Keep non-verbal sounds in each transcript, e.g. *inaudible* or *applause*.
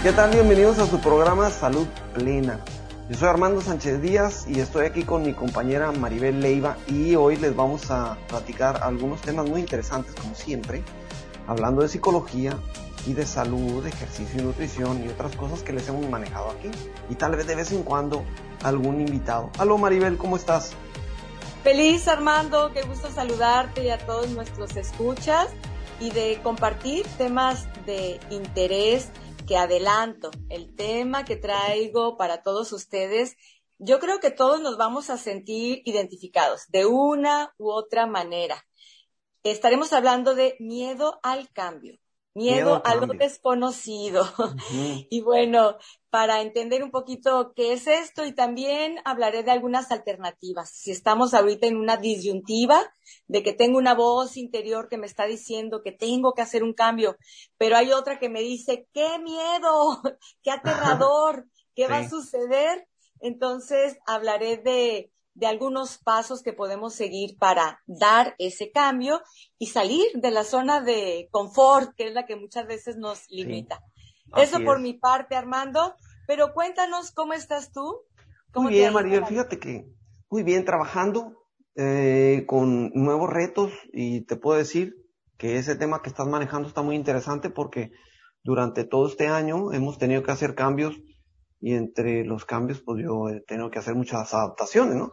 ¿Qué tal? Bienvenidos a su programa Salud Plena. Yo soy Armando Sánchez Díaz y estoy aquí con mi compañera Maribel Leiva y hoy les vamos a platicar algunos temas muy interesantes como siempre, hablando de psicología y de salud, de ejercicio y nutrición y otras cosas que les hemos manejado aquí y tal vez de vez en cuando algún invitado. Aló Maribel, ¿cómo estás? Feliz Armando, qué gusto saludarte y a todos nuestros escuchas y de compartir temas de interés que adelanto, el tema que traigo para todos ustedes, yo creo que todos nos vamos a sentir identificados de una u otra manera. Estaremos hablando de miedo al cambio. Miedo, a lo desconocido. *laughs* Y bueno, para entender un poquito qué es esto y también hablaré de algunas alternativas. Si estamos ahorita en una disyuntiva de que tengo una voz interior que me está diciendo que tengo que hacer un cambio, pero hay otra que me dice, qué miedo, *laughs* qué aterrador, *laughs* qué va a suceder. Entonces hablaré de de algunos pasos que podemos seguir para dar ese cambio y salir de la zona de confort, que es la que muchas veces nos limita. Eso por mi parte, Armando. Pero cuéntanos cómo estás tú. muy bien, María. Fíjate que muy bien trabajando eh, con nuevos retos y te puedo decir que ese tema que estás manejando está muy interesante porque durante todo este año hemos tenido que hacer cambios y entre los cambios pues yo he tenido que hacer muchas adaptaciones, ¿no?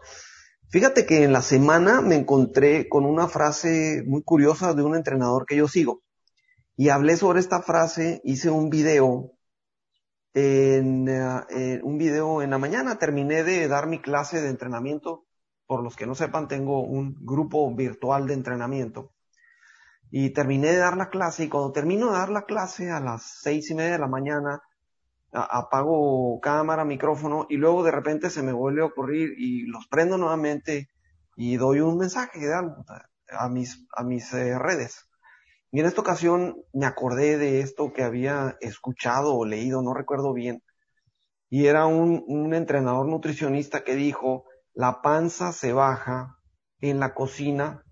Fíjate que en la semana me encontré con una frase muy curiosa de un entrenador que yo sigo y hablé sobre esta frase, hice un video en, eh, un video en la mañana, terminé de dar mi clase de entrenamiento, por los que no sepan tengo un grupo virtual de entrenamiento. Y terminé de dar la clase. Y cuando termino de dar la clase a las seis y media de la mañana apago cámara, micrófono y luego de repente se me vuelve a ocurrir y los prendo nuevamente y doy un mensaje a mis, a mis eh, redes. Y en esta ocasión me acordé de esto que había escuchado o leído, no recuerdo bien. Y era un, un entrenador nutricionista que dijo, la panza se baja en la cocina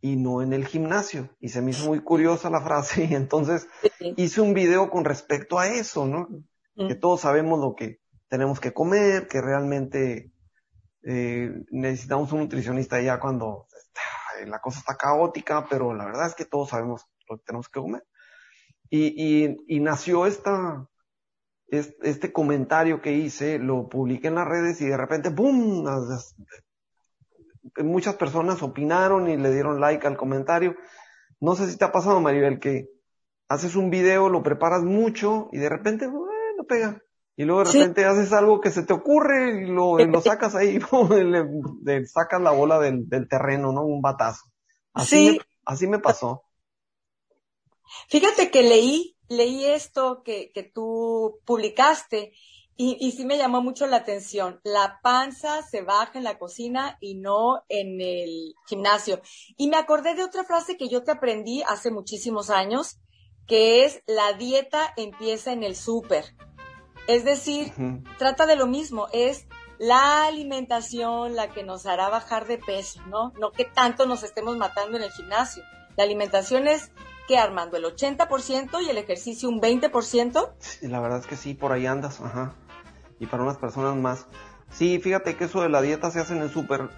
y no en el gimnasio. Y se me hizo muy curiosa la frase y entonces hice un video con respecto a eso, ¿no? que mm. todos sabemos lo que tenemos que comer, que realmente eh, necesitamos un nutricionista ya cuando la cosa está caótica, pero la verdad es que todos sabemos lo que tenemos que comer. Y, y, y nació esta, este, comentario que hice, lo publiqué en las redes y de repente, ¡boom! Muchas personas opinaron y le dieron like al comentario. No sé si te ha pasado, Maribel, que haces un video, lo preparas mucho y de repente, pega. Y luego de repente haces algo que se te ocurre y lo, lo sacas ahí, *laughs* le, le, sacas la bola del, del, terreno, ¿no? Un batazo. Así, me, así me pasó. Fíjate que leí, leí esto que, que tú publicaste y, y sí me llamó mucho la atención. La panza se baja en la cocina y no en el gimnasio. Y me acordé de otra frase que yo te aprendí hace muchísimos años, que es la dieta empieza en el súper. Es decir, trata de lo mismo, es la alimentación la que nos hará bajar de peso, ¿no? No que tanto nos estemos matando en el gimnasio. La alimentación es que Armando, el 80% y el ejercicio un 20%. Sí, la verdad es que sí, por ahí andas, ajá. Y para unas personas más. Sí, fíjate que eso de la dieta se hace en el súper.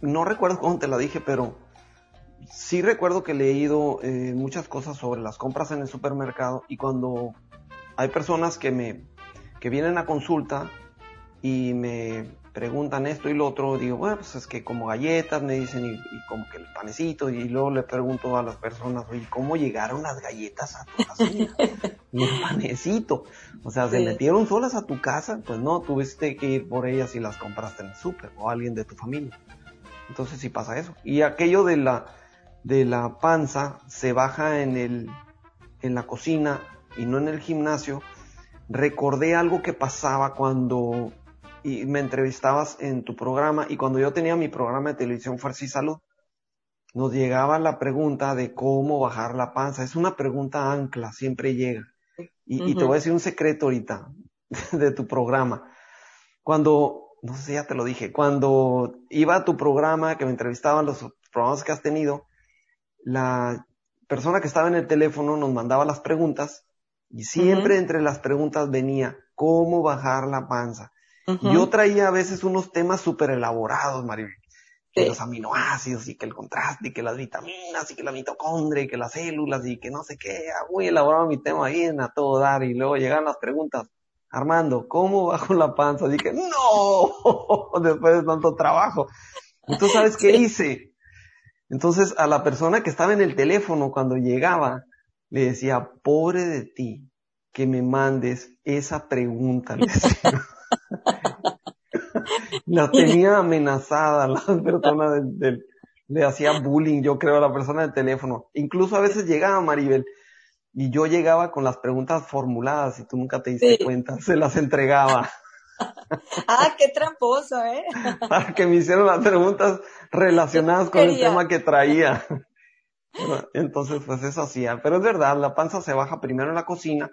No recuerdo cómo te la dije, pero sí recuerdo que he leído eh, muchas cosas sobre las compras en el supermercado y cuando hay personas que me que vienen a consulta y me preguntan esto y lo otro, digo, bueno, pues es que como galletas me dicen y, como que el panecito y luego le pregunto a las personas, oye, ¿cómo llegaron las galletas a tu casa? y el panecito. O sea, ¿se metieron solas a tu casa? Pues no, tuviste que ir por ellas y las compraste en el súper o alguien de tu familia. Entonces sí pasa eso. Y aquello de la, de la panza se baja en el, en la cocina y no en el gimnasio, recordé algo que pasaba cuando me entrevistabas en tu programa y cuando yo tenía mi programa de televisión Fuerza y Salud, nos llegaba la pregunta de cómo bajar la panza. Es una pregunta ancla, siempre llega. Y, te voy a decir un secreto ahorita *laughs* de tu programa. Cuando, no sé si ya te lo dije, cuando iba a tu programa, que me entrevistaban los programas que has tenido, la persona que estaba en el teléfono nos mandaba las preguntas Y siempre entre las preguntas venía, ¿cómo bajar la panza? Yo traía a veces unos temas súper elaborados, Maribel. Que los aminoácidos y que el contraste y que las vitaminas y que la mitocondria y que las células y que no sé qué. Ah, muy elaborado mi tema ahí en a todo dar y luego llegan las preguntas. Armando, ¿cómo bajo la panza? Dije, no, *laughs* después de tanto trabajo. ¿Y tú sabes qué hice? Entonces a la persona que estaba en el teléfono cuando llegaba, le decía, pobre de ti, que me mandes esa pregunta. *laughs* la tenía amenazada la persona del, le hacía bullying, yo creo, a la persona del teléfono. Incluso a veces llegaba Maribel y yo llegaba con las preguntas formuladas y tú nunca te diste cuenta, se las entregaba. *laughs* ah, qué tramposo, ¿eh? *laughs* Para que me hicieran las preguntas relacionadas con el tema que traía. *laughs* Entonces, pues eso hacía. Pero es verdad, la panza se baja primero en la cocina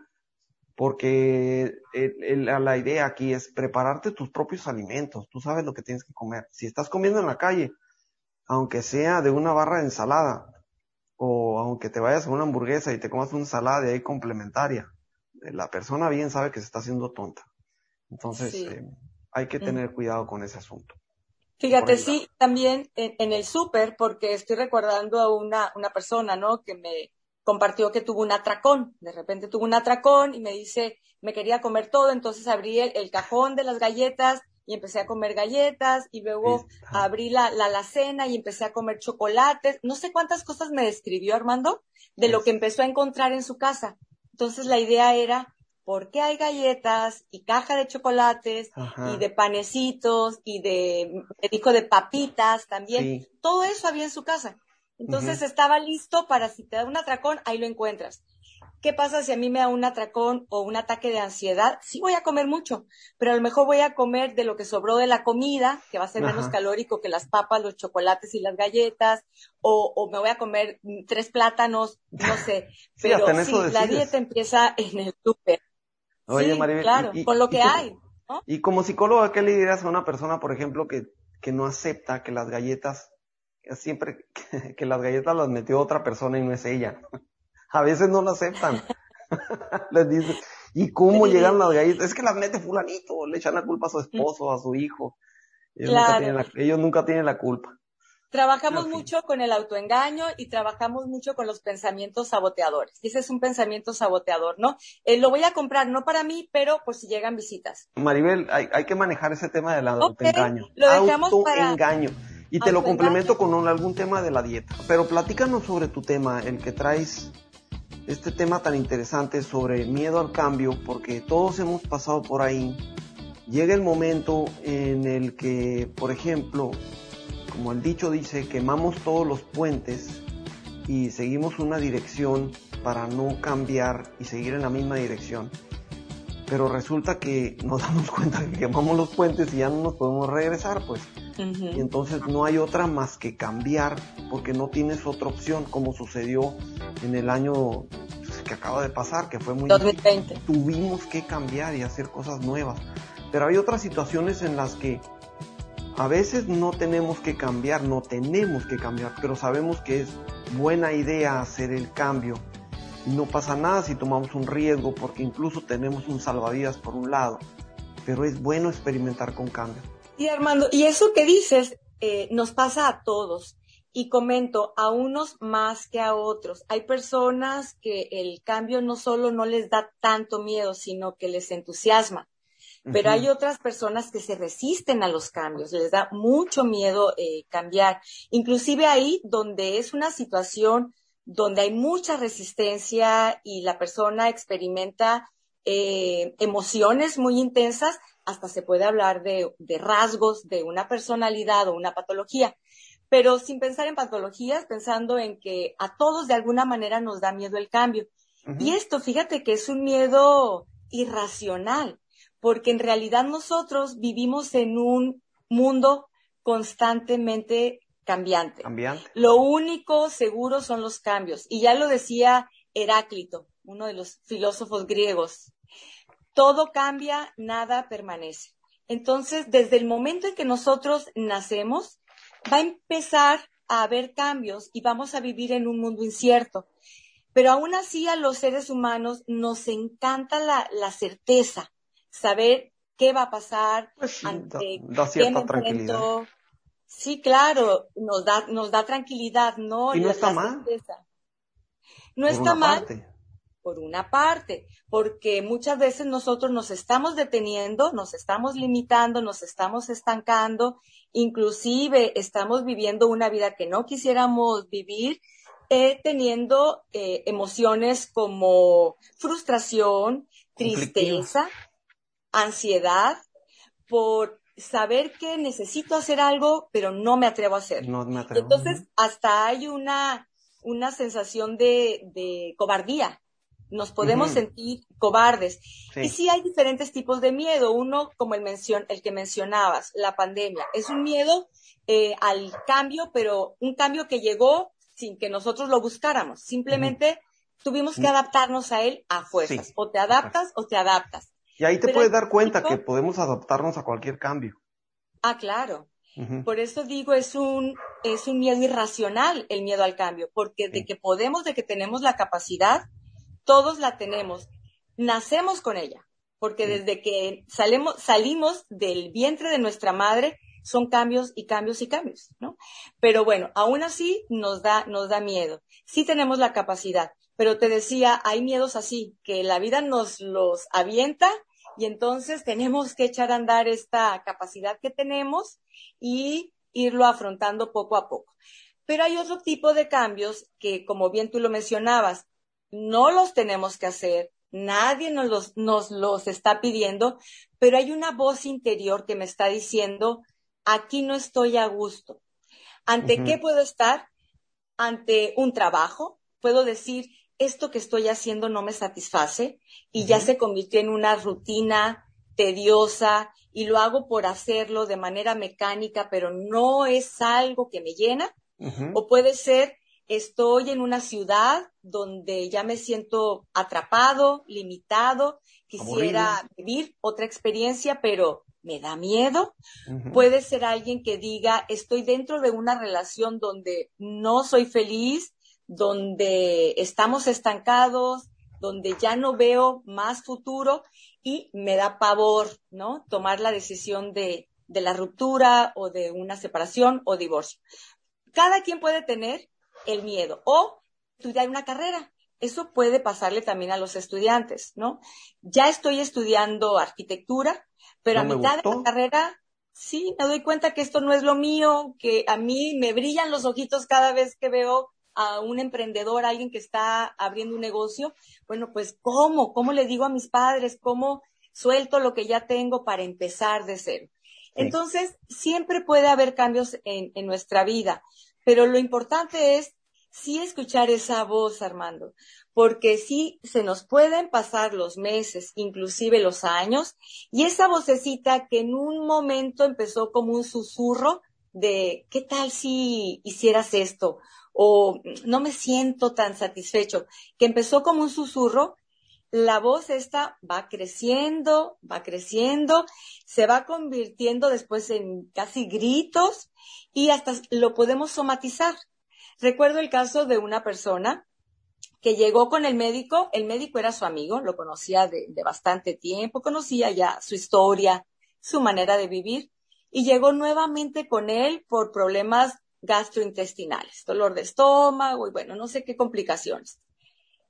porque la idea aquí es prepararte tus propios alimentos. Tú sabes lo que tienes que comer. Si estás comiendo en la calle, aunque sea de una barra de ensalada, o aunque te vayas a una hamburguesa y te comas una ensalada de ahí complementaria, la persona bien sabe que se está haciendo tonta. Entonces, eh, hay que tener cuidado con ese asunto. Fíjate, sí, también en, el súper, porque estoy recordando a una, una persona, ¿no? Que me compartió que tuvo un atracón. De repente tuvo un atracón y me dice, me quería comer todo, entonces abrí el, cajón de las galletas y empecé a comer galletas y luego abrí la, la alacena y empecé a comer chocolates. No sé cuántas cosas me describió Armando de lo que empezó a encontrar en su casa. Entonces la idea era ¿por qué hay galletas y caja de chocolates y de panecitos y de, me dijo, de papitas también? Todo eso había en su casa. Entonces estaba listo para si te da un atracón, ahí lo encuentras. ¿Qué pasa si a mí me da un atracón o un ataque de ansiedad? Sí voy a comer mucho, pero a lo mejor voy a comer de lo que sobró de la comida, que va a ser menos calórico que las papas, los chocolates y las galletas, o, o me voy a comer tres plátanos, no sé. *laughs* pero sí, la dieta empieza en el súper. Oye, Maribel. Claro, con lo que hay. Y como psicóloga, ¿qué le dirías a una persona, por ejemplo, que, que no acepta que las galletas, siempre, *laughs* que, las galletas las metió otra persona y no es ella? *laughs* A veces no lo aceptan. *laughs* Les dice, ¿y cómo llegan las galletas? Es que las mete fulanito, le echan la culpa a su esposo, a su hijo. ellos nunca tienen la culpa. Trabajamos mucho con el autoengaño y trabajamos mucho con los pensamientos saboteadores. ese es un pensamiento saboteador, ¿no? Eh, lo voy a comprar no para mí, pero por si llegan visitas. Maribel, hay, hay que manejar ese tema del autoengaño. lo dejamos autoengaño. Y te lo complemento con algún tema de la dieta. Pero platícanos sobre tu tema, el que traes este tema tan interesante sobre miedo al cambio, porque todos hemos pasado por ahí. Llega el momento en el que, por ejemplo, como el dicho dice, quemamos todos los puentes y seguimos una dirección para no cambiar y seguir en la misma dirección. Pero resulta que nos damos *laughs* cuenta que quemamos los puentes y ya no nos podemos regresar, pues. Y entonces no hay otra más que cambiar porque no tienes otra opción como sucedió en el año pues, que acaba de pasar, que fue muy 2020. Tuvimos que cambiar y hacer cosas nuevas. Pero hay otras situaciones en las que a veces no tenemos que cambiar, no tenemos que cambiar, pero sabemos que es buena idea hacer el cambio. No pasa nada si tomamos un riesgo porque incluso tenemos un salvavidas por un lado, pero es bueno experimentar con cambio. Y Armando, y eso que dices eh, nos pasa a todos. Y comento, a unos más que a otros. Hay personas que el cambio no solo no les da tanto miedo, sino que les entusiasma. Pero hay otras personas que se resisten a los cambios, les da mucho miedo eh, cambiar. Inclusive ahí donde es una situación donde hay mucha resistencia y la persona experimenta eh, emociones muy intensas, hasta se puede hablar de, rasgos de una personalidad o una patología. Pero sin pensar en patologías, pensando en que a todos de alguna manera nos da miedo el cambio. Y esto, fíjate que es un miedo irracional porque en realidad nosotros vivimos en un mundo constantemente cambiante. Lo único seguro son los cambios. Y ya lo decía Heráclito, uno de los filósofos griegos. Todo cambia, nada permanece. Entonces, desde el momento en que nosotros nacemos, va a empezar a haber cambios y vamos a vivir en un mundo incierto. Pero aún así a los seres humanos nos encanta la, la certeza, saber qué va a pasar, Pues sí, ante da, da qué cierta me tranquilidad. enfrento. Sí, claro, nos da, nos da tranquilidad, ¿no? Y no La- está mal. certeza. No por está una mal parte. por una parte, porque muchas veces nosotros nos estamos deteniendo, nos estamos limitando, nos estamos estancando, inclusive estamos viviendo una vida que no quisiéramos vivir, eh, teniendo eh, emociones como frustración, tristeza, ansiedad, por saber que necesito hacer algo, pero no me atrevo a hacerlo. No me atrevo. Entonces, hasta hay una, una sensación de, de cobardía. Nos podemos sentir cobardes. Sí. Y sí hay diferentes tipos de miedo. Uno, como el, mencion el que mencionabas, la pandemia. Es un miedo eh, al cambio, pero un cambio que llegó sin que nosotros lo buscáramos. Simplemente tuvimos que Mm. adaptarnos a él a fuerzas. Sí. O te adaptas o te adaptas. Y ahí te Pero puedes dar cuenta tipo- que podemos adaptarnos a cualquier cambio. Ah, claro. Por eso digo, es un, es un miedo irracional el miedo al cambio, porque de Sí. que podemos, de que tenemos la capacidad, todos la tenemos. Nacemos con ella, porque Sí. desde que salemos, salimos del vientre de nuestra madre, son cambios y cambios y cambios, ¿no? Pero bueno, aún así nos da, nos da miedo. Sí tenemos la capacidad, pero te decía, hay miedos así, que la vida nos los avienta y entonces tenemos que echar a andar esta capacidad que tenemos y irlo afrontando poco a poco. Pero hay otro tipo de cambios que, como bien tú lo mencionabas, no los tenemos que hacer, nadie nos los, nos los está pidiendo, pero hay una voz interior que me está diciendo, aquí no estoy a gusto. ¿Ante qué puedo estar? Ante un trabajo, puedo decir, esto que estoy haciendo no me satisface y ya se convirtió en una rutina tediosa y lo hago por hacerlo de manera mecánica, pero no es algo que me llena. O puede ser, estoy en una ciudad donde ya me siento atrapado, limitado, quisiera vivir otra experiencia, pero me da miedo. Puede ser alguien que diga, estoy dentro de una relación donde no soy feliz, donde estamos estancados, donde ya no veo más futuro y me da pavor, ¿no? Tomar la decisión de, de la ruptura o de una separación o divorcio. Cada quien puede tener el miedo o estudiar una carrera. Eso puede pasarle también a los estudiantes, ¿no? Ya estoy estudiando arquitectura, pero No a mitad de la carrera sí me doy cuenta que esto no es lo mío, que a mí me brillan los ojitos cada vez que veo a un emprendedor, a alguien que está abriendo un negocio. Bueno, pues ¿cómo? ¿Cómo le digo a mis padres? ¿Cómo suelto lo que ya tengo para empezar de cero? Entonces, siempre puede haber cambios en, en nuestra vida, pero lo importante es sí escuchar esa voz, Armando, porque sí se nos pueden pasar los meses, inclusive los años, y esa vocecita que en un momento empezó como un susurro de, ¿qué tal si hicieras esto? O no me siento tan satisfecho, que empezó como un susurro, la voz esta va creciendo, va creciendo, se va convirtiendo después en casi gritos y hasta lo podemos somatizar. Recuerdo el caso de una persona que llegó con el médico, el médico era su amigo, lo conocía de, de, bastante tiempo, conocía ya su historia, su manera de vivir, y llegó nuevamente con él por problemas gastrointestinales, dolor de estómago y bueno, no sé qué complicaciones.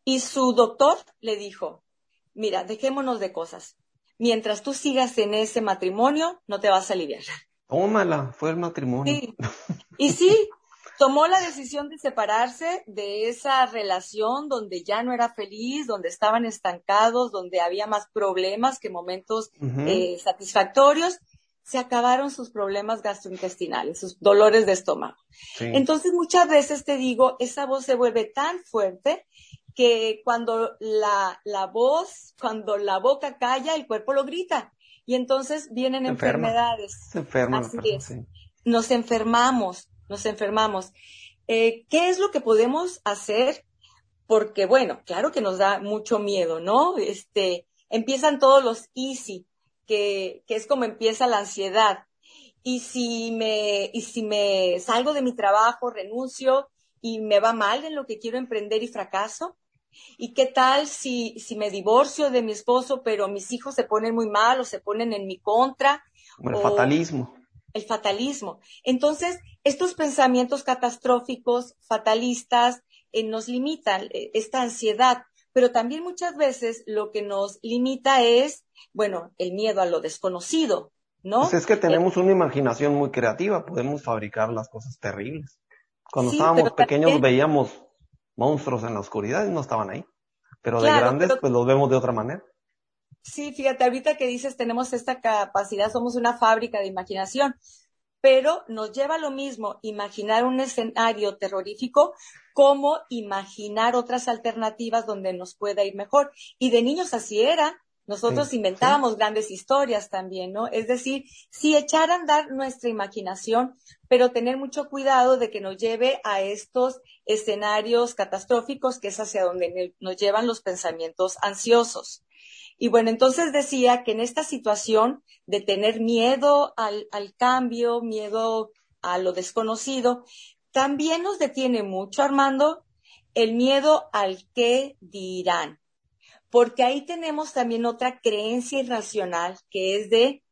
Y su doctor le dijo, mira, dejémonos de cosas. Mientras tú sigas en ese matrimonio, no te vas a aliviar. Tómala, fue el matrimonio. Sí. Y sí, tomó la decisión de separarse de esa relación donde ya no era feliz, donde estaban estancados, donde había más problemas que momentos uh -huh. eh, satisfactorios. Se acabaron sus problemas gastrointestinales, sus dolores de estómago. Sí. Entonces, muchas veces te digo, esa voz se vuelve tan fuerte que cuando la, la voz, cuando la boca calla, el cuerpo lo grita. Y entonces vienen enfermedades. Enferma Así persona, es. sí. Nos enfermamos, nos enfermamos. Eh, ¿Qué es lo que podemos hacer? Porque, bueno, claro que nos da mucho miedo, ¿no? Este, empiezan todos los easy, que, que es como empieza la ansiedad. Y si me, y si me salgo de mi trabajo, renuncio y me va mal en lo que quiero emprender y fracaso, ¿Y qué tal si, si me divorcio de mi esposo, pero mis hijos se ponen muy mal o se ponen en mi contra? El fatalismo. El fatalismo. Entonces, estos pensamientos catastróficos, fatalistas, eh, nos limitan eh, esta ansiedad, pero también muchas veces lo que nos limita es, bueno, el miedo a lo desconocido, ¿no? Pues es que tenemos una imaginación muy creativa, podemos fabricar las cosas terribles. Cuando estábamos pequeños veíamos monstruos en la oscuridad y no estaban ahí. Pero de grandes, pues los vemos de otra manera. Sí, fíjate, ahorita que dices tenemos esta capacidad, somos una fábrica de imaginación, pero nos lleva a lo mismo imaginar un escenario terrorífico como imaginar otras alternativas donde nos pueda ir mejor. Y de niños así era. Nosotros inventábamos grandes historias también, ¿no? Es decir, si echar a andar nuestra imaginación, pero tener mucho cuidado de que nos lleve a estos escenarios catastróficos, que es hacia donde nos llevan los pensamientos ansiosos. Y bueno, entonces decía que en esta situación de tener miedo al, cambio, miedo a lo desconocido, también nos detiene mucho, Armando, el miedo al que dirán porque ahí tenemos también otra creencia irracional que es de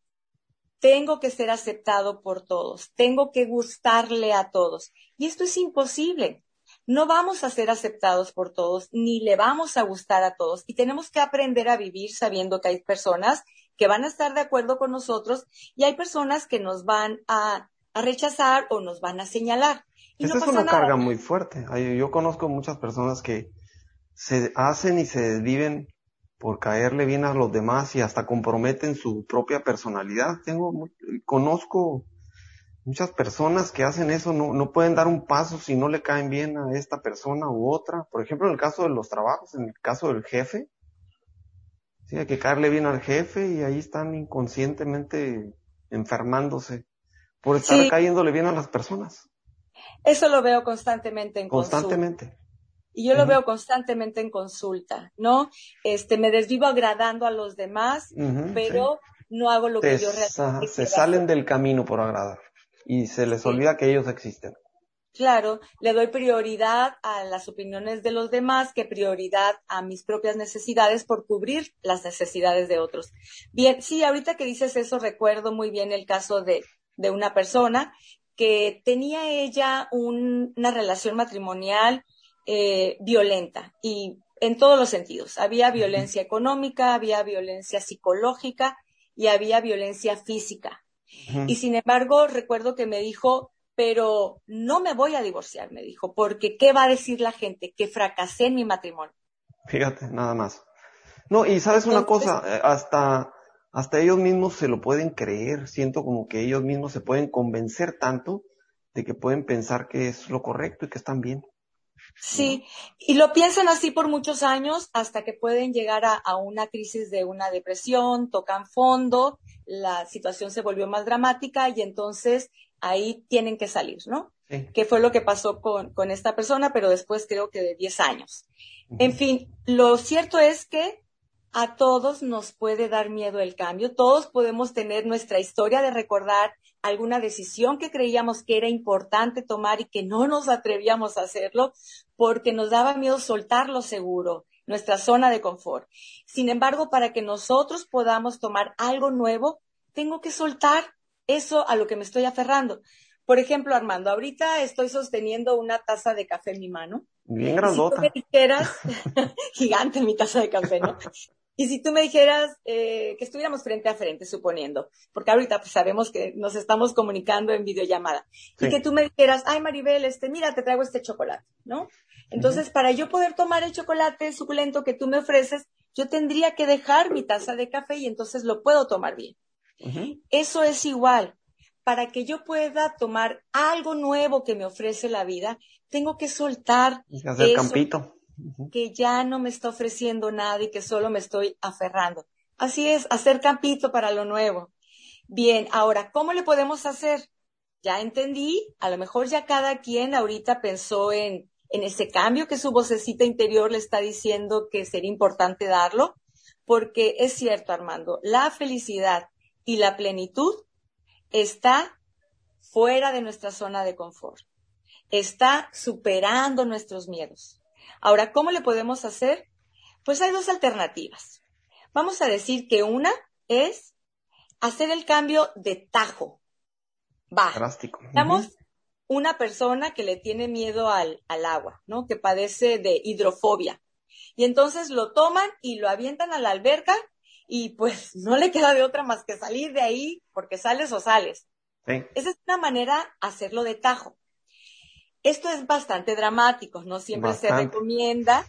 tengo que ser aceptado por todos, tengo que gustarle a todos. Y esto es imposible. No vamos a ser aceptados por todos, ni le vamos a gustar a todos. Y tenemos que aprender a vivir sabiendo que hay personas que van a estar de acuerdo con nosotros y hay personas que nos van a, rechazar o nos van a señalar. Y Esta es una carga muy fuerte. Yo conozco muchas personas que se hacen y se desviven por caerle bien a los demás y hasta comprometen su propia personalidad. Tengo, conozco muchas personas que hacen eso, no, no pueden dar un paso si no le caen bien a esta persona u otra. Por ejemplo, en el caso de los trabajos, en el caso del jefe, sí, hay que caerle bien al jefe y ahí están inconscientemente enfermándose por estar cayéndole bien a las personas. Eso lo veo constantemente en Constantemente. Y yo lo veo constantemente en consulta, ¿no? Este, me desvivo agradando a los demás, pero no hago lo que yo realmente Se salen del camino por agradar y se les olvida que ellos existen. Claro, le doy prioridad a las opiniones de los demás que prioridad a mis propias necesidades por cubrir las necesidades de otros. Bien, sí, ahorita que dices eso recuerdo muy bien el caso de, de una persona que tenía ella una relación matrimonial eh, violenta y en todos los sentidos. Había violencia económica, había violencia psicológica y había violencia física. Y sin embargo, recuerdo que me dijo, pero no me voy a divorciar, me dijo, porque ¿qué va a decir la gente? Que fracasé en mi matrimonio. Fíjate, nada más. No, y sabes una cosa, eh, hasta, hasta ellos mismos se lo pueden creer, siento como que ellos mismos se pueden convencer tanto de que pueden pensar que es lo correcto y que están bien. Sí, y lo piensan así por muchos años hasta que pueden llegar a, una crisis de una depresión, tocan fondo, la situación se volvió más dramática y entonces ahí tienen que salir, ¿no? Sí. Que fue lo que pasó con, con, esta persona, pero después creo que de 10 años. En fin, lo cierto es que a todos nos puede dar miedo el cambio, todos podemos tener nuestra historia de recordar alguna decisión que creíamos que era importante tomar y que no nos atrevíamos a hacerlo porque nos daba miedo soltar lo seguro, nuestra zona de confort. Sin embargo, para que nosotros podamos tomar algo nuevo, tengo que soltar eso a lo que me estoy aferrando. Por ejemplo, Armando, ahorita estoy sosteniendo una taza de café en mi mano. Bien grandota. Si dijeras, *laughs* gigante mi taza de café, ¿no? Y si tú me dijeras eh, que estuviéramos frente a frente, suponiendo, porque ahorita pues sabemos que nos estamos comunicando en videollamada, y que tú me dijeras, ay Maribel, este, mira, te traigo este chocolate, ¿no? Entonces, para yo poder tomar el chocolate suculento que tú me ofreces, yo tendría que dejar mi taza de café y entonces lo puedo tomar bien. Eso es igual. Para que yo pueda tomar algo nuevo que me ofrece la vida, tengo que soltar. hacer campito que ya no me está ofreciendo nada y que solo me estoy aferrando. Así es, hacer campito para lo nuevo. Bien, ahora, ¿cómo le podemos hacer? Ya entendí, a lo mejor ya cada quien ahorita pensó en, en ese cambio que su vocecita interior le está diciendo que sería importante darlo, porque es cierto, Armando, la felicidad y la plenitud está fuera de nuestra zona de confort, está superando nuestros miedos. Ahora, ¿cómo le podemos hacer? Pues hay dos alternativas. Vamos a decir que una es hacer el cambio de tajo. Va. Drástico. Estamos una persona que le tiene miedo al, al agua, ¿no? Que padece de hidrofobia. Y entonces lo toman y lo avientan a la alberca y pues *laughs* no le queda de otra más que salir de ahí porque sales o sales. Esa es una manera hacerlo de tajo. Esto es bastante dramático, no siempre se recomienda,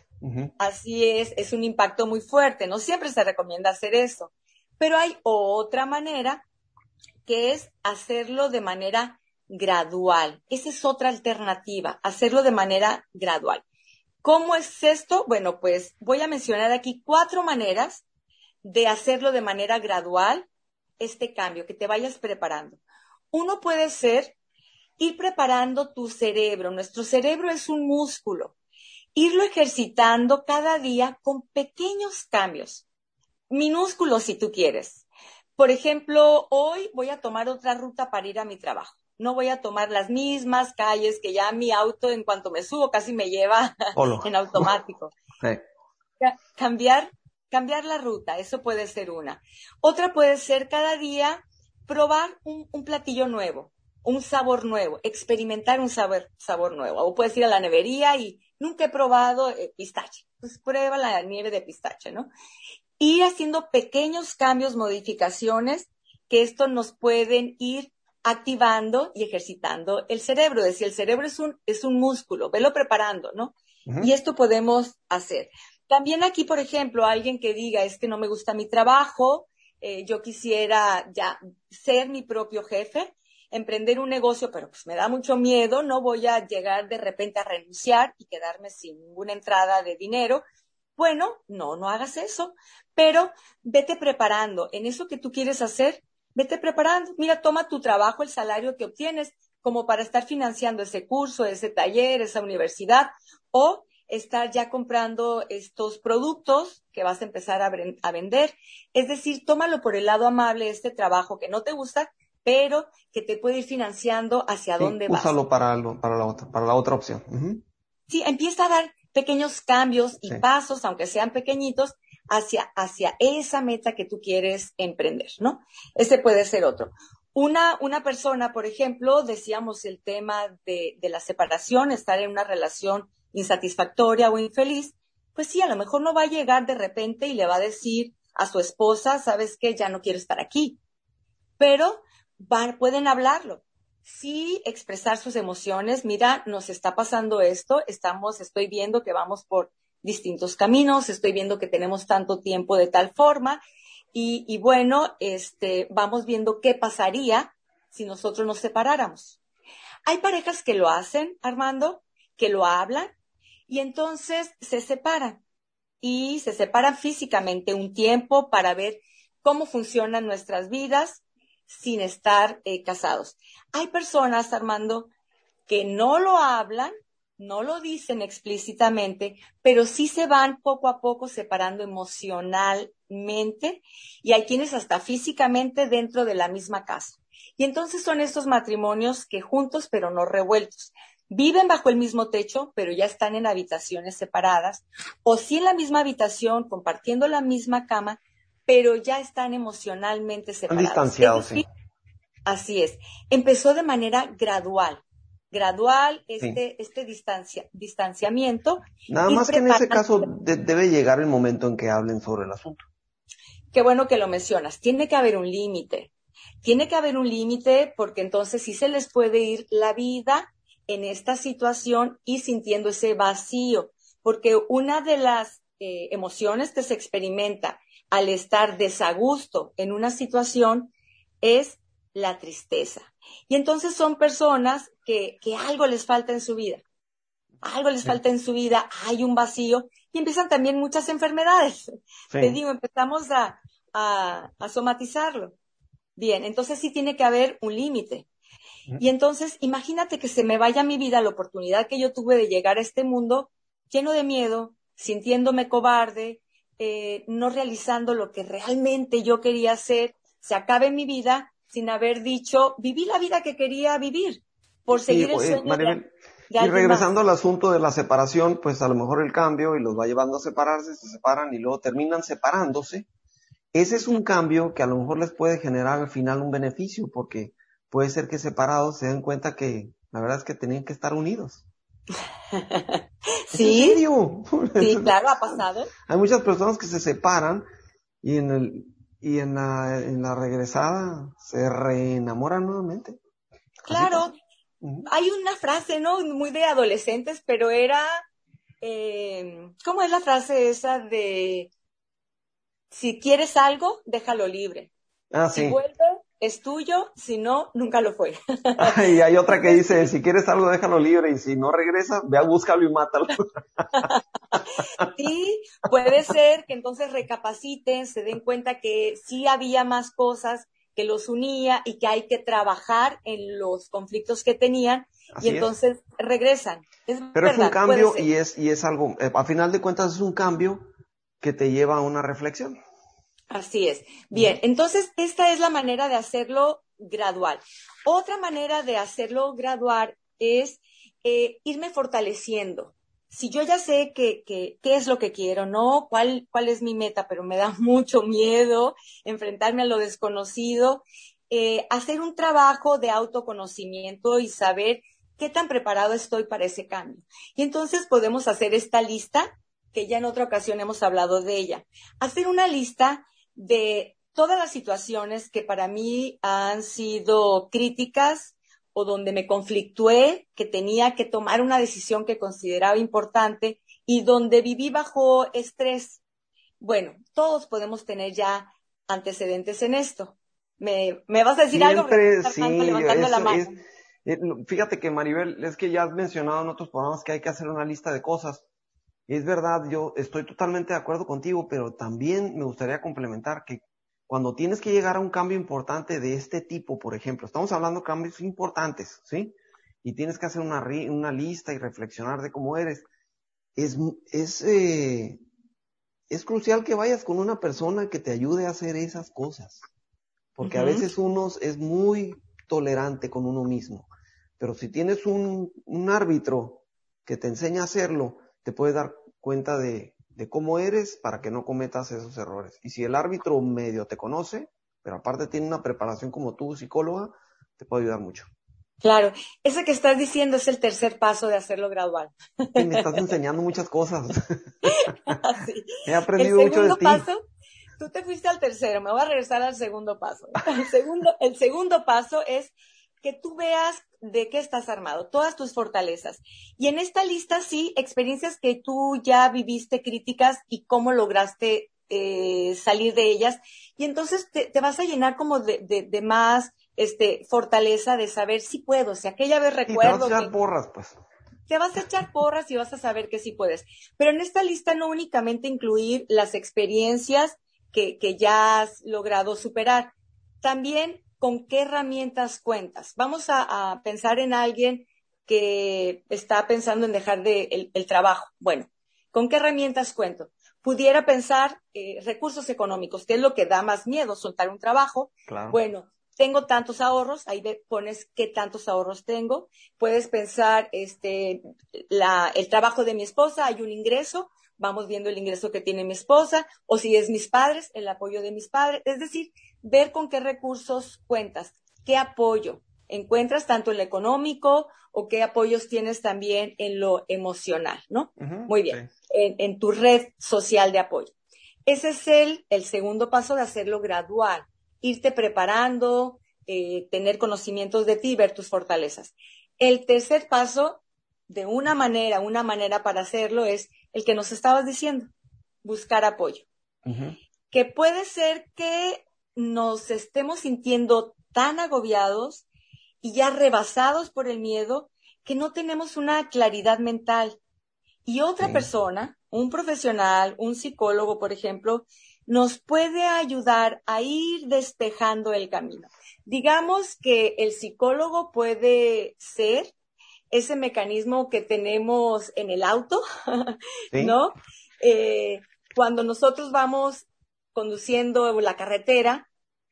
así es, es un impacto muy fuerte, no siempre se recomienda hacer eso, pero hay otra manera que es hacerlo de manera gradual. Esa es otra alternativa, hacerlo de manera gradual. ¿Cómo es esto? Bueno, pues voy a mencionar aquí cuatro maneras de hacerlo de manera gradual, este cambio, que te vayas preparando. Uno puede ser ir preparando tu cerebro. Nuestro cerebro es un músculo. Irlo ejercitando cada día con pequeños cambios, minúsculos si tú quieres. Por ejemplo, hoy voy a tomar otra ruta para ir a mi trabajo. No voy a tomar las mismas calles que ya mi auto en cuanto me subo casi me lleva *laughs* en automático. *laughs* Cambiar, cambiar la ruta, eso puede ser una. Otra puede ser cada día probar un, platillo nuevo, un sabor nuevo, experimentar un sabor, sabor nuevo. O puedes ir a la nevería y nunca he probado eh, pistache. Pues prueba la nieve de pistache, ¿no? Ir haciendo pequeños cambios, modificaciones, que esto nos pueden ir activando y ejercitando el cerebro. Es decir, el cerebro es un, es un músculo, velo preparando, ¿no? Y esto podemos hacer. También aquí, por ejemplo, alguien que diga, es que no me gusta mi trabajo, eh, yo quisiera ya ser mi propio jefe, emprender un negocio, pero pues me da mucho miedo, no voy a llegar de repente a renunciar y quedarme sin ninguna entrada de dinero. Bueno, no, no hagas eso, pero vete preparando en eso que tú quieres hacer, vete preparando. Mira, toma tu trabajo, el salario que obtienes, como para estar financiando ese curso, ese taller, esa universidad, o estar ya comprando estos productos que vas a empezar a, vender. Es decir, tómalo por el lado amable este trabajo que no te gusta, pero que te puede ir financiando hacia dónde vas. Úsalo para, para, la otra, para la otra opción. Sí, empieza a dar pequeños cambios y pasos, aunque sean pequeñitos, hacia, hacia esa meta que tú quieres emprender, ¿no? Ese puede ser otro. Una, una persona, por ejemplo, decíamos el tema de, de la separación, estar en una relación insatisfactoria o infeliz, pues sí, a lo mejor no va a llegar de repente y le va a decir a su esposa, sabes que ya no quiero estar aquí. Pero pueden hablarlo. Sí, expresar sus emociones. Mira, nos está pasando esto. Estamos, estoy viendo que vamos por distintos caminos. Estoy viendo que tenemos tanto tiempo de tal forma. Y, y bueno, este, vamos viendo qué pasaría si nosotros nos separáramos. Hay parejas que lo hacen, Armando, que lo hablan y entonces se separan y se separan físicamente un tiempo para ver cómo funcionan nuestras vidas sin estar eh, casados. Hay personas, Armando, que no lo hablan, no lo dicen explícitamente, pero sí se van poco a poco separando emocionalmente y hay quienes hasta físicamente dentro de la misma casa. Y entonces son estos matrimonios que juntos pero no revueltos viven bajo el mismo techo, pero ya están en habitaciones separadas, o sí en la misma habitación, compartiendo la misma cama, pero ya están emocionalmente separados. distanciados, sí. Así es. Empezó de manera gradual. Gradual este, este distancia, distanciamiento. Nada más que en ese caso debe llegar el momento en que hablen sobre el asunto. Qué bueno que lo mencionas. Tiene que haber un límite. Tiene que haber un límite porque entonces sí se les puede ir la vida en esta situación y sintiendo ese vacío, porque una de las eh, emociones que se experimenta al estar desagusto en una situación es la tristeza. Y entonces son personas que, que algo les falta en su vida. Algo les falta en su vida, hay un vacío y empiezan también muchas enfermedades. *laughs* Te digo, empezamos a, a, a somatizarlo. Bien, entonces sí tiene que haber un límite. Y entonces, imagínate que se me vaya mi vida, la oportunidad que yo tuve de llegar a este mundo lleno de miedo, sintiéndome cobarde, eh, no realizando lo que realmente yo quería hacer, se acabe mi vida sin haber dicho, viví la vida que quería vivir, por seguir el sueño. y regresando al asunto de la separación, pues a lo mejor el cambio y los va llevando a separarse, se separan y luego terminan separándose. Ese es un cambio que a lo mejor les puede generar al final un beneficio, porque puede ser que separados se den cuenta que la verdad es que tenían que estar unidos. Sí. Sí, *laughs* claro, ha pasado. Hay muchas personas que se separan y en el y en la, en la regresada se reenamoran nuevamente. Claro, hay una frase, ¿no? Muy de adolescentes, pero era, eh, ¿cómo es la frase esa de, si quieres algo, déjalo libre. Ah, sí. Si vuelve, es tuyo, si no, nunca lo fue. *laughs* y hay otra que dice, si quieres algo, déjalo libre, y si no regresa, ve a búscalo y mátalo. *laughs* sí, puede ser que entonces recapaciten, se den cuenta que sí había más cosas que los unía y que hay que trabajar en los conflictos que tenían y entonces regresan. Pero es un cambio y es, y es algo, eh, a final de cuentas es un cambio que te lleva a una reflexión. Así es. Bien, entonces esta es la manera de hacerlo gradual. Otra manera de hacerlo gradual es eh, irme fortaleciendo si yo ya sé que, qué es lo que quiero, ¿no? ¿Cuál, ¿Cuál es mi meta? Pero me da *laughs* mucho miedo enfrentarme a lo desconocido, eh, hacer un trabajo de autoconocimiento y saber qué tan preparado estoy para ese cambio. Y entonces podemos hacer esta lista, que ya en otra ocasión hemos hablado de ella. Hacer una lista de todas las situaciones que para mí han sido críticas, o donde me conflictué, que tenía que tomar una decisión que consideraba importante y donde viví bajo estrés. Bueno, todos podemos tener ya antecedentes en esto. ¿Me, me vas a decir algo? Sí, levantando la mano. Eh, fíjate que Maribel, es que ya has mencionado en otros programas que hay que hacer una lista de cosas. Es verdad, yo estoy totalmente de acuerdo contigo, pero también me gustaría complementar que cuando tienes que llegar a un cambio importante de este tipo, por ejemplo, estamos hablando de cambios importantes, ¿sí? Y tienes que hacer una, una lista y reflexionar de cómo eres. Es, es, eh, es crucial que vayas con una persona que te ayude a hacer esas cosas. Porque a veces uno es muy tolerante con uno mismo. Pero si tienes un, un árbitro que te enseña a hacerlo, te puedes dar cuenta de, de cómo eres para que no cometas esos errores. Y si el árbitro medio te conoce, pero aparte tiene una preparación como tú, psicóloga, te puede ayudar mucho. Claro, ese que estás diciendo es el tercer paso de hacerlo gradual. me estás enseñando muchas cosas. *laughs* He aprendido mucho de ti. Paso, tú te fuiste al tercero, me voy a regresar al segundo paso. El segundo, el segundo paso es que tú veas de qué estás armado, todas tus fortalezas. Y en esta lista sí, experiencias que tú ya viviste críticas y cómo lograste eh, salir de ellas. Y entonces te, vas a llenar como de, de, más este, fortaleza de saber si puedo. Sea, aquella vez recuerdo. te vas a echar porras, pues. Te vas a echar porras y vas a saber que sí puedes. Pero en esta lista no únicamente incluir las experiencias que, que ya has logrado superar, también con qué herramientas cuentas. Vamos a, pensar en alguien que está pensando en dejar de el, trabajo. Bueno, ¿con qué herramientas cuento? Pudiera pensar eh, recursos económicos, que es lo que da más miedo, soltar un trabajo. Bueno, tengo tantos ahorros, ahí pones qué tantos ahorros tengo. Puedes pensar, este, la, el trabajo de mi esposa, hay un ingreso, vamos viendo el ingreso que tiene mi esposa, o si es mis padres, el apoyo de mis padres. Es decir, ver con qué recursos cuentas, qué apoyo encuentras tanto en lo económico o qué apoyos tienes también en lo emocional, ¿no? Muy bien, en, tu red social de apoyo. Ese es el, el segundo paso de hacerlo gradual, irte preparando, eh, tener conocimientos de ti, ver tus fortalezas. El tercer paso, de una manera, una manera para hacerlo es el que nos estabas diciendo, buscar apoyo. Que puede ser que nos estemos sintiendo tan agobiados y ya rebasados por el miedo que no tenemos una claridad mental. Y otra persona, un profesional, un psicólogo, por ejemplo, nos puede ayudar a ir despejando el camino. Digamos que el psicólogo puede ser ese mecanismo que tenemos en el auto, *laughs* ¿no? Eh, cuando nosotros vamos conduciendo la carretera,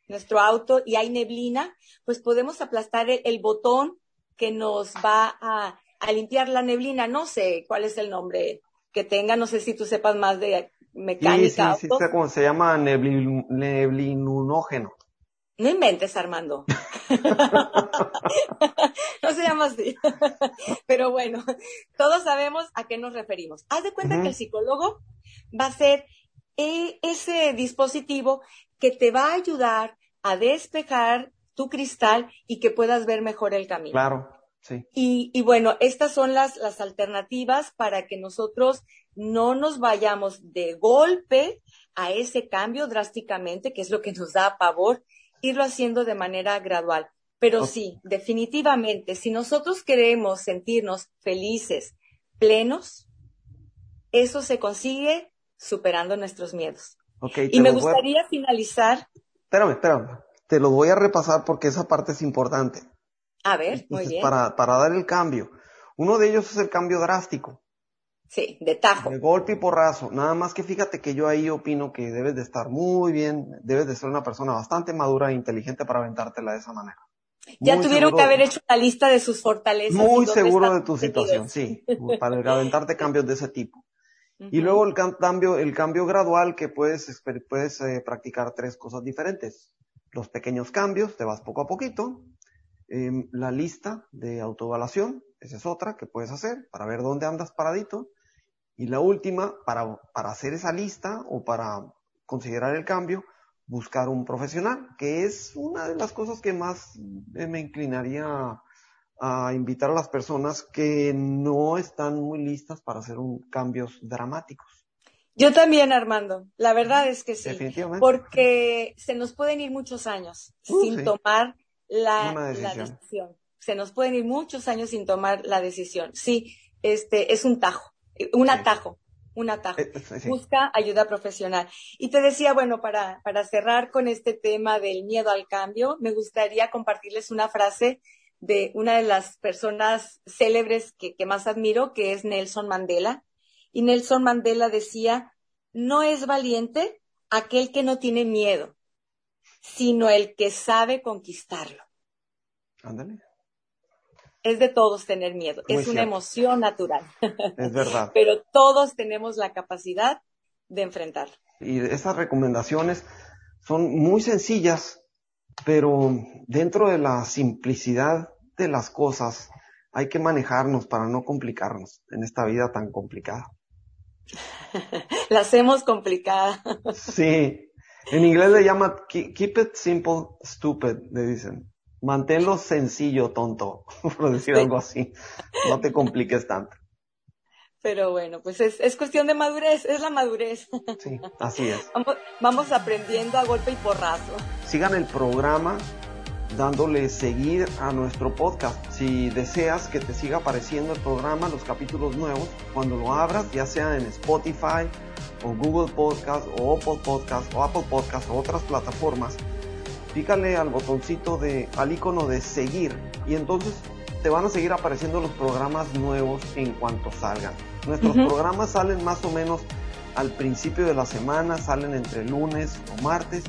nuestro auto, y hay neblina, pues podemos aplastar el, botón que nos va a a limpiar la neblina. No sé cuál es el nombre que tenga, no sé si tú sepas más de mecánica. Sí, sí, sí, como se llama neblinunógeno. No inventes, Armando. *laughs* no se llama así. Pero bueno, todos sabemos a qué nos referimos. Haz de cuenta que el psicólogo va a ser e, ese dispositivo que te va a ayudar a despejar tu cristal y que puedas ver mejor el camino. Claro, sí. Y, y bueno, estas son las, las alternativas para que nosotros no nos vayamos de golpe a ese cambio drásticamente, que es lo que nos da pavor, irlo haciendo de manera gradual. Pero sí, definitivamente, si nosotros queremos sentirnos felices, plenos, eso se consigue superando nuestros miedos. Okay, y me gustaría finalizar. Espérame, espérame. Te lo voy a repasar porque esa parte es importante. A ver, muy bien. Para, para dar el cambio. Uno de ellos es el cambio drástico. Sí, de tajo. De golpe y porrazo. Nada más que fíjate que yo ahí opino que debes de estar muy bien, debes de ser una persona bastante madura e inteligente para aventártela de esa manera. Ya tuvieron que haber hecho la lista de sus fortalezas. Muy seguro de tu situación, sí, para aventarte cambios de ese tipo. Y luego el cambio, el cambio gradual que puedes, puedes eh, practicar tres cosas diferentes. Los pequeños cambios, te vas poco a poquito. Em, la lista de autoevaluación, esa es otra que puedes hacer para ver dónde andas paradito. Y la última, para, para hacer esa lista o para considerar el cambio, buscar un profesional, que es una de las cosas que más me inclinaría a invitar a las personas que no están muy listas para hacer un, cambios dramáticos. Yo también, Armando. La verdad es que sí. Definitivamente. Porque se nos pueden ir muchos años uh, sin tomar la decisión. Se nos pueden ir muchos años sin tomar la decisión. Sí, este es un tajo un atajo, un atajo. Eh, Busca ayuda profesional. Y te decía, bueno, para, para cerrar con este tema del miedo al cambio, me gustaría compartirles una frase de una de las personas célebres que, que más admiro, que es Nelson Mandela. Y Nelson Mandela decía, no es valiente aquel que no tiene miedo, sino el que sabe conquistarlo. Ándale es de todos tener miedo, es una emoción natural. *laughs* Es verdad. *laughs* Pero todos tenemos la capacidad de enfrentarlo. Y estas recomendaciones son muy sencillas, pero dentro de la simplicidad de las cosas hay que manejarnos para no complicarnos en esta vida tan complicada. *laughs* la hacemos complicada. sí. En inglés le llama keep it simple, stupid, le dicen manténlo sencillo, tonto, *laughs* por decir algo así. No te compliques tanto. Pero bueno, pues es, es, cuestión de madurez, es la madurez. Sí, así es. Vamos, vamos aprendiendo a golpe y porrazo. Sigan el programa dándole seguir a nuestro podcast. Si deseas que te siga apareciendo el programa, los capítulos nuevos, cuando lo abras, ya sea en Spotify o Google Podcast o Apple Podcast o Apple Podcast o otras plataformas, pícale al botoncito de, al icono de seguir y entonces te van a seguir apareciendo los programas nuevos en cuanto salgan. Nuestros programas salen más o menos al principio de la semana, salen entre lunes o martes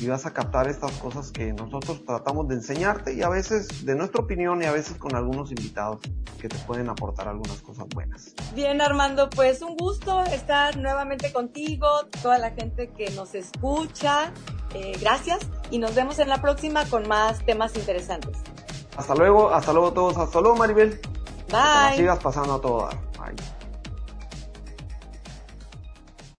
y vas a captar estas cosas que nosotros tratamos de enseñarte y a veces de nuestra opinión y a veces con algunos invitados que te pueden aportar algunas cosas buenas. Bien Armando, pues un gusto estar nuevamente contigo, toda la gente que nos escucha, eh, gracias y nos vemos en la próxima con más temas interesantes. Hasta luego, hasta luego todos, hasta luego Maribel. Bye. sigas pasando a todo Bye.